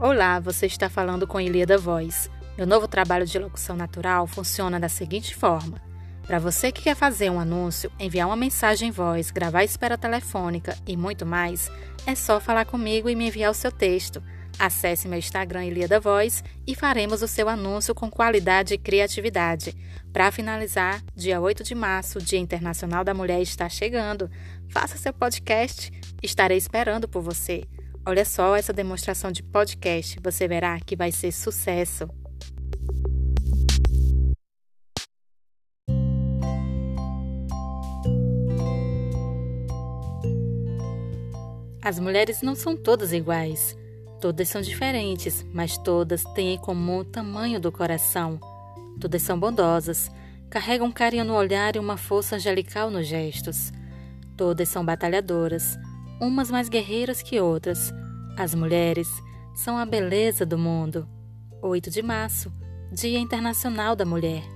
Olá, você está falando com Ilíada Voz. Meu novo trabalho de locução natural funciona da seguinte forma. Para você que quer fazer um anúncio, enviar uma mensagem em voz, gravar espera telefônica e muito mais, é só falar comigo e me enviar o seu texto. Acesse meu Instagram Ilíada Voz e faremos o seu anúncio com qualidade e criatividade. Para finalizar, dia 8 de março, Dia Internacional da Mulher está chegando. Faça seu podcast, estarei esperando por você. Olha só essa demonstração de podcast, você verá que vai ser sucesso. As mulheres não são todas iguais. Todas são diferentes, mas todas têm em comum o tamanho do coração. Todas são bondosas, carregam carinho no olhar e uma força angelical nos gestos. Todas são batalhadoras, umas mais guerreiras que outras. As mulheres são a beleza do mundo. 8 de março, Dia Internacional da Mulher.